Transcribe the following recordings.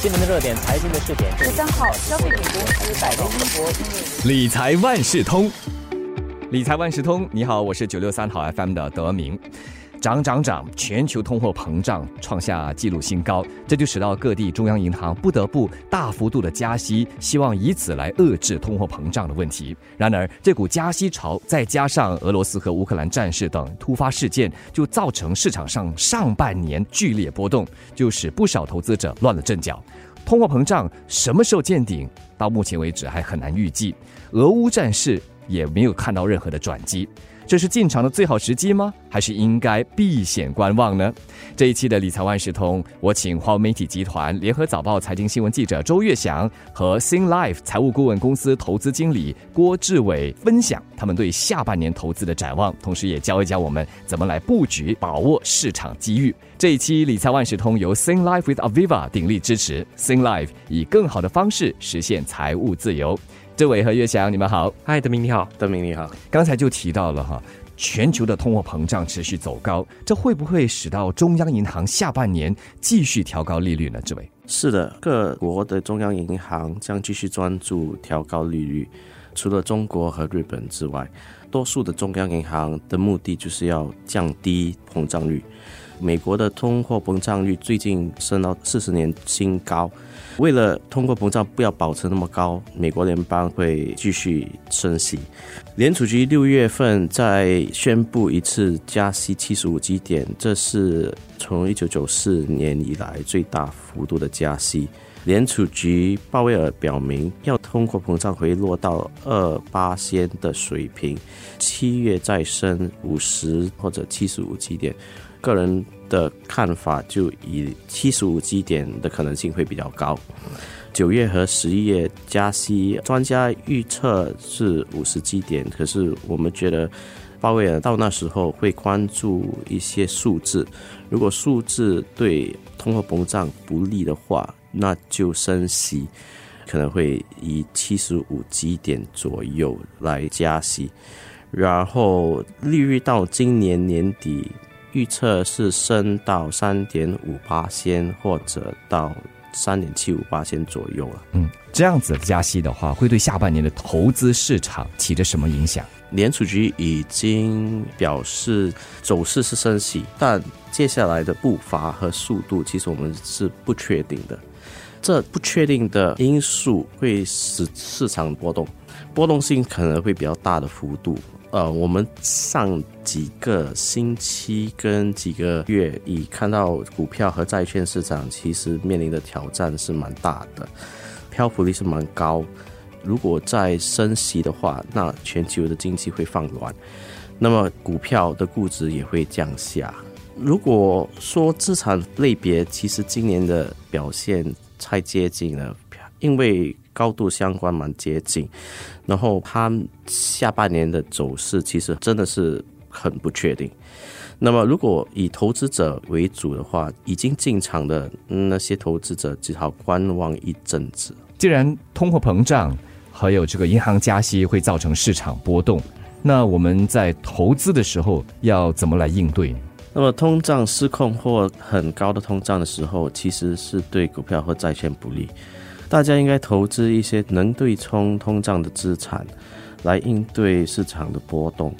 新闻的热点，财经的试点。十三号，消费品公司百威英博理财万事通，理财万事通，你好，我是九六三号 FM 的德明。涨涨涨！全球通货膨胀创下纪录新高，这就使到各地中央银行不得不大幅度的加息，希望以此来遏制通货膨胀的问题。然而，这股加息潮再加上俄罗斯和乌克兰战事等突发事件，就造成市场上上半年剧烈波动，就使不少投资者乱了阵脚。通货膨胀什么时候见顶？到目前为止还很难预计。俄乌战事也没有看到任何的转机。这是进场的最好时机吗？还是应该避险观望呢？这一期的理财万事通，我请华为媒体集团联合早报财经新闻记者周月祥和 Sing Life 财务顾问公司投资经理郭志伟分享他们对下半年投资的展望，同时也教一教我们怎么来布局，把握市场机遇。这一期理财万事通由 Sing Life with Aviva 鼎力支持，Sing Life 以更好的方式实现财务自由。志伟和岳翔，你们好。嗨，德明你好，德明你好。刚才就提到了哈，全球的通货膨胀持续走高，这会不会使到中央银行下半年继续调高利率呢？志伟，是的，各国的中央银行将继续专注调高利率，除了中国和日本之外，多数的中央银行的目的就是要降低膨胀率。美国的通货膨胀率最近升到四十年新高。为了通货膨胀不要保持那么高，美国联邦会继续升息。联储局六月份再宣布一次加息七十五基点，这是从一九九四年以来最大幅度的加息。联储局鲍威尔表明，要通货膨胀回落到二八仙的水平，七月再升五十或者七十五基点。个人的看法就以七十五基点的可能性会比较高。九月和十一月加息，专家预测是五十基点，可是我们觉得鲍威尔到那时候会关注一些数字，如果数字对通货膨胀不利的话，那就升息，可能会以七十五基点左右来加息，然后利率到今年年底。预测是升到三点五八仙，或者到三点七五八仙左右了。嗯，这样子加息的话，会对下半年的投资市场起着什么影响？联储局已经表示走势是升息，但接下来的步伐和速度，其实我们是不确定的。这不确定的因素会使市场波动，波动性可能会比较大的幅度。呃，我们上几个星期跟几个月，已看到股票和债券市场其实面临的挑战是蛮大的，漂浮力是蛮高。如果再升息的话，那全球的经济会放软，那么股票的估值也会降下。如果说资产类别，其实今年的表现太接近了，因为。高度相关蛮接近，然后它下半年的走势其实真的是很不确定。那么，如果以投资者为主的话，已经进场的那些投资者只好观望一阵子。既然通货膨胀还有这个银行加息会造成市场波动，那我们在投资的时候要怎么来应对？那么，通胀失控或很高的通胀的时候，其实是对股票和债券不利。大家应该投资一些能对冲通胀的资产，来应对市场的波动。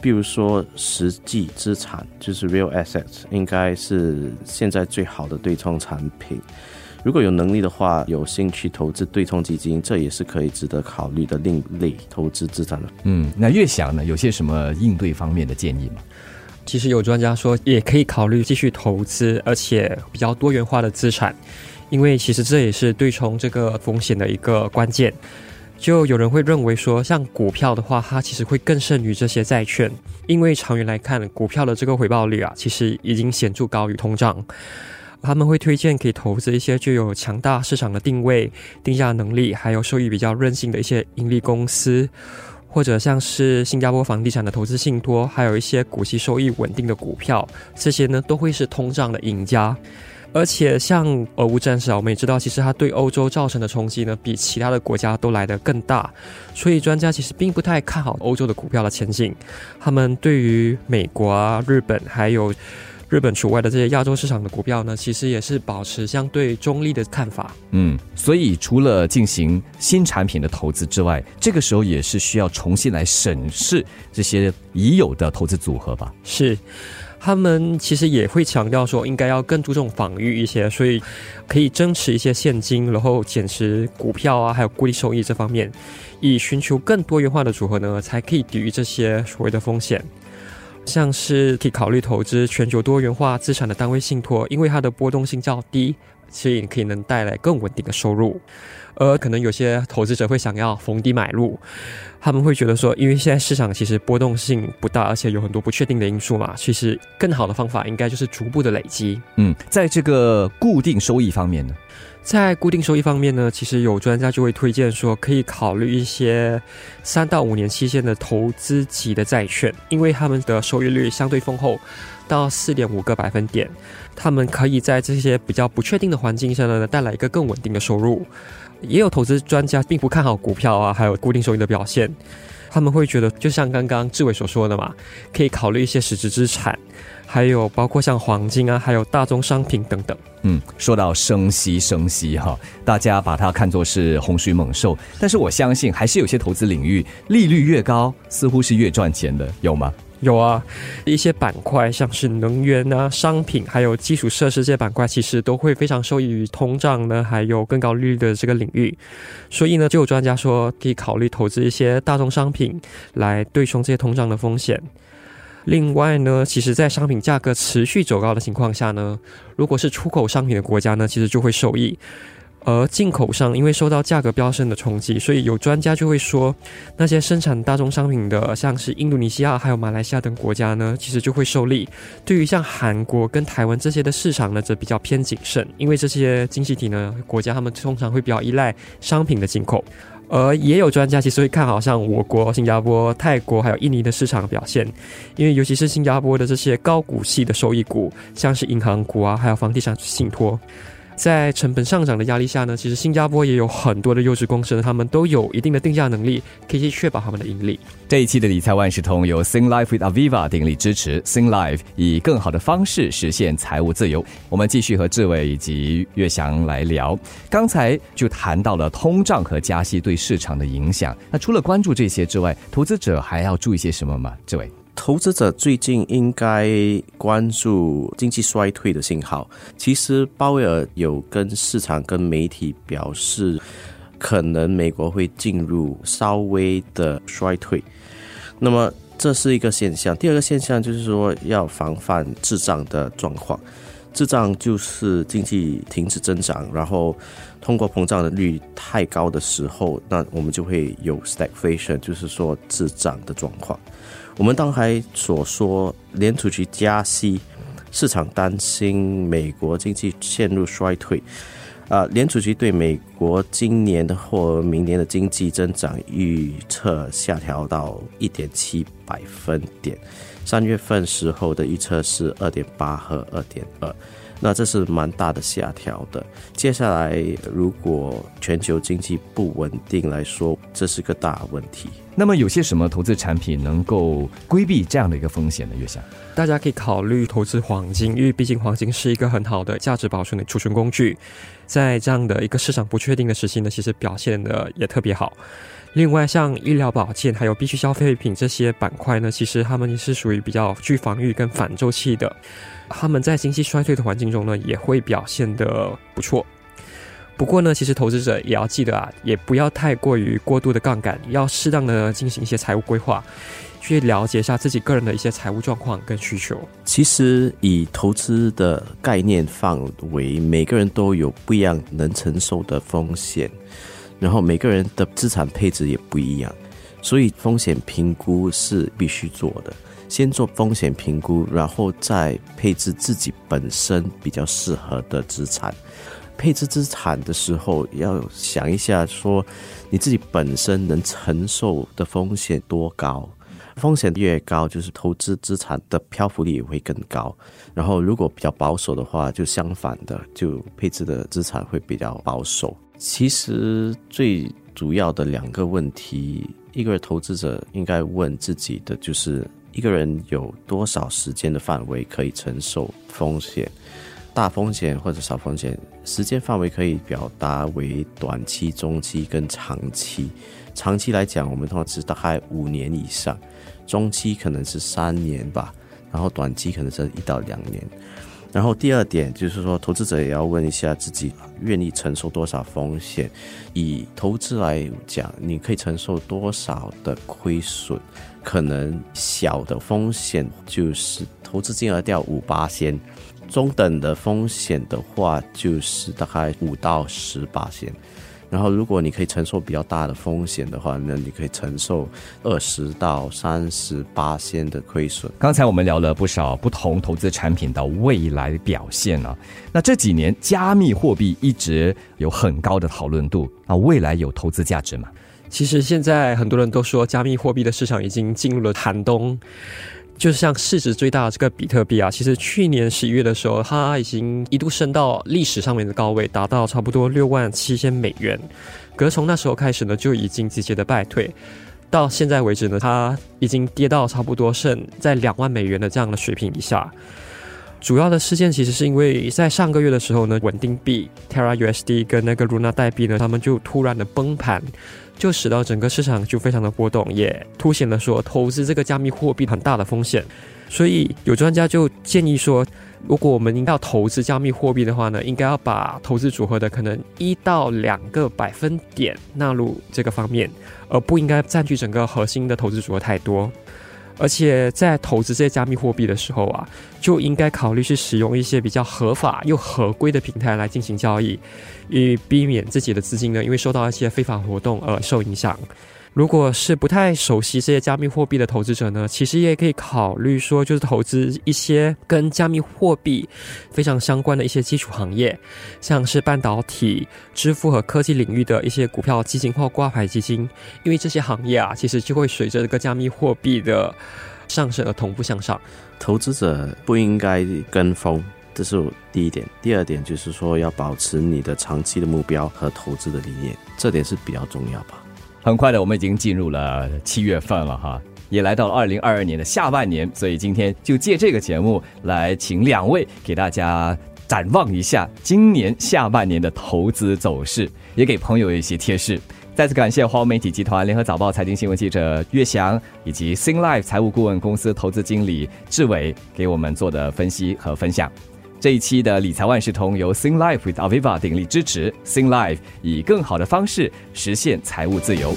比如说，实际资产就是 real assets，应该是现在最好的对冲产品。如果有能力的话，有兴趣投资对冲基金，这也是可以值得考虑的另类投资资产的。嗯，那越想呢，有些什么应对方面的建议吗？其实有专家说，也可以考虑继续投资，而且比较多元化的资产。因为其实这也是对冲这个风险的一个关键，就有人会认为说，像股票的话，它其实会更胜于这些债券，因为长远来看，股票的这个回报率啊，其实已经显著高于通胀。他们会推荐可以投资一些具有强大市场的定位、定价能力，还有收益比较韧性的一些盈利公司，或者像是新加坡房地产的投资信托，还有一些股息收益稳定的股票，这些呢都会是通胀的赢家。而且像俄乌战事啊，我们也知道，其实它对欧洲造成的冲击呢，比其他的国家都来得更大。所以专家其实并不太看好欧洲的股票的前景。他们对于美国啊、日本还有日本除外的这些亚洲市场的股票呢，其实也是保持相对中立的看法。嗯，所以除了进行新产品的投资之外，这个时候也是需要重新来审视这些已有的投资组合吧？是。他们其实也会强调说，应该要更注重防御一些，所以可以增持一些现金，然后减持股票啊，还有固定收益这方面，以寻求更多元化的组合呢，才可以抵御这些所谓的风险。像是可以考虑投资全球多元化资产的单位信托，因为它的波动性较低，所以可以能带来更稳定的收入。而可能有些投资者会想要逢低买入，他们会觉得说，因为现在市场其实波动性不大，而且有很多不确定的因素嘛，其实更好的方法应该就是逐步的累积。嗯，在这个固定收益方面呢，在固定收益方面呢，其实有专家就会推荐说，可以考虑一些三到五年期限的投资级的债券，因为他们的收益率相对丰厚，到四点五个百分点，他们可以在这些比较不确定的环境下呢，带来一个更稳定的收入。也有投资专家并不看好股票啊，还有固定收益的表现，他们会觉得，就像刚刚志伟所说的嘛，可以考虑一些实质资产，还有包括像黄金啊，还有大宗商品等等。嗯，说到升息，升息哈，大家把它看作是洪水猛兽，但是我相信还是有些投资领域利率越高，似乎是越赚钱的，有吗？有啊，一些板块像是能源啊、商品，还有基础设施这些板块，其实都会非常受益于通胀呢，还有更高利率的这个领域。所以呢，就有专家说可以考虑投资一些大宗商品来对冲这些通胀的风险。另外呢，其实，在商品价格持续走高的情况下呢，如果是出口商品的国家呢，其实就会受益。而进口商因为受到价格飙升的冲击，所以有专家就会说，那些生产大宗商品的，像是印度尼西亚还有马来西亚等国家呢，其实就会受利。对于像韩国跟台湾这些的市场呢，则比较偏谨慎，因为这些经济体呢国家他们通常会比较依赖商品的进口。而也有专家其实会看好像我国、新加坡、泰国还有印尼的市场表现，因为尤其是新加坡的这些高股息的收益股，像是银行股啊，还有房地产信托。在成本上涨的压力下呢，其实新加坡也有很多的优质公司，他们都有一定的定价能力，可以去确保他们的盈利。这一期的理财万事通由 Sing Life with Aviva 鼎力支持，Sing Life 以更好的方式实现财务自由。我们继续和志伟以及岳翔来聊，刚才就谈到了通胀和加息对市场的影响。那除了关注这些之外，投资者还要注意些什么吗？志伟？投资者最近应该关注经济衰退的信号。其实鲍威尔有跟市场、跟媒体表示，可能美国会进入稍微的衰退。那么这是一个现象。第二个现象就是说，要防范滞胀的状况。滞胀就是经济停止增长，然后通货膨胀的率太高的时候，那我们就会有 stagflation，就是说滞胀的状况。我们刚才所说，联储局加息，市场担心美国经济陷入衰退。啊，联储局对美国今年的或明年的经济增长预测下调到一点七百分点，三月份时候的预测是二点八和二点二。那这是蛮大的下调的。接下来，如果全球经济不稳定来说，这是个大问题。那么，有些什么投资产品能够规避这样的一个风险呢？月下，大家可以考虑投资黄金，因为毕竟黄金是一个很好的价值保存的储存工具，在这样的一个市场不确定的时期呢，其实表现的也特别好。另外，像医疗保健还有必需消费品这些板块呢，其实他们是属于比较具防御跟反周期的。他们在经济衰退的环境中呢，也会表现的不错。不过呢，其实投资者也要记得啊，也不要太过于过度的杠杆，要适当的进行一些财务规划，去了解一下自己个人的一些财务状况跟需求。其实以投资的概念范围，每个人都有不一样能承受的风险，然后每个人的资产配置也不一样，所以风险评估是必须做的。先做风险评估，然后再配置自己本身比较适合的资产。配置资产的时候，要想一下，说你自己本身能承受的风险多高？风险越高，就是投资资产的漂浮力也会更高。然后，如果比较保守的话，就相反的，就配置的资产会比较保守。其实最主要的两个问题。一个投资者应该问自己的就是一个人有多少时间的范围可以承受风险？大风险或者小风险，时间范围可以表达为短期、中期跟长期。长期来讲，我们通常是大概五年以上；中期可能是三年吧，然后短期可能是一到两年。然后第二点就是说，投资者也要问一下自己愿意承受多少风险。以投资来讲，你可以承受多少的亏损？可能小的风险就是投资金额掉五八仙，中等的风险的话就是大概五到十八仙。然后，如果你可以承受比较大的风险的话，那你可以承受二十到三十八仙的亏损。刚才我们聊了不少不同投资产品的未来表现啊。那这几年加密货币一直有很高的讨论度，啊未来有投资价值吗？其实现在很多人都说加密货币的市场已经进入了寒冬。就像市值最大的这个比特币啊，其实去年十一月的时候，它已经一度升到历史上面的高位，达到差不多六万七千美元。可是从那时候开始呢，就已经直接的败退，到现在为止呢，它已经跌到差不多剩在两万美元的这样的水平以下。主要的事件其实是因为在上个月的时候呢，稳定币 Terra USD 跟那个 Luna 代币呢，他们就突然的崩盘，就使到整个市场就非常的波动，也凸显了说投资这个加密货币很大的风险。所以有专家就建议说，如果我们应该要投资加密货币的话呢，应该要把投资组合的可能一到两个百分点纳入这个方面，而不应该占据整个核心的投资组合太多。而且在投资这些加密货币的时候啊，就应该考虑去使用一些比较合法又合规的平台来进行交易，以避免自己的资金呢因为受到一些非法活动而受影响。如果是不太熟悉这些加密货币的投资者呢，其实也可以考虑说，就是投资一些跟加密货币非常相关的一些基础行业，像是半导体、支付和科技领域的一些股票基金或挂牌基金，因为这些行业啊，其实就会随着这个加密货币的上升而同步向上。投资者不应该跟风，这是第一点。第二点就是说，要保持你的长期的目标和投资的理念，这点是比较重要吧。很快的，我们已经进入了七月份了哈，也来到了二零二二年的下半年，所以今天就借这个节目来请两位给大家展望一下今年下半年的投资走势，也给朋友一些贴士。再次感谢华为媒体集团联合早报财经新闻记者岳翔以及 Sing Life 财务顾问公司投资经理志伟给我们做的分析和分享。这一期的理财万事通由 Sing Life with Aviva 鼎力支持，Sing Life 以更好的方式实现财务自由。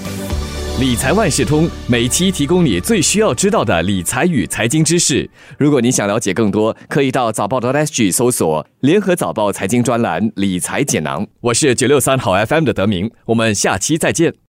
理财万事通每期提供你最需要知道的理财与财经知识。如果你想了解更多，可以到早报的 SG 搜索联合早报财经专栏理财解囊。我是九六三好 FM 的德明，我们下期再见。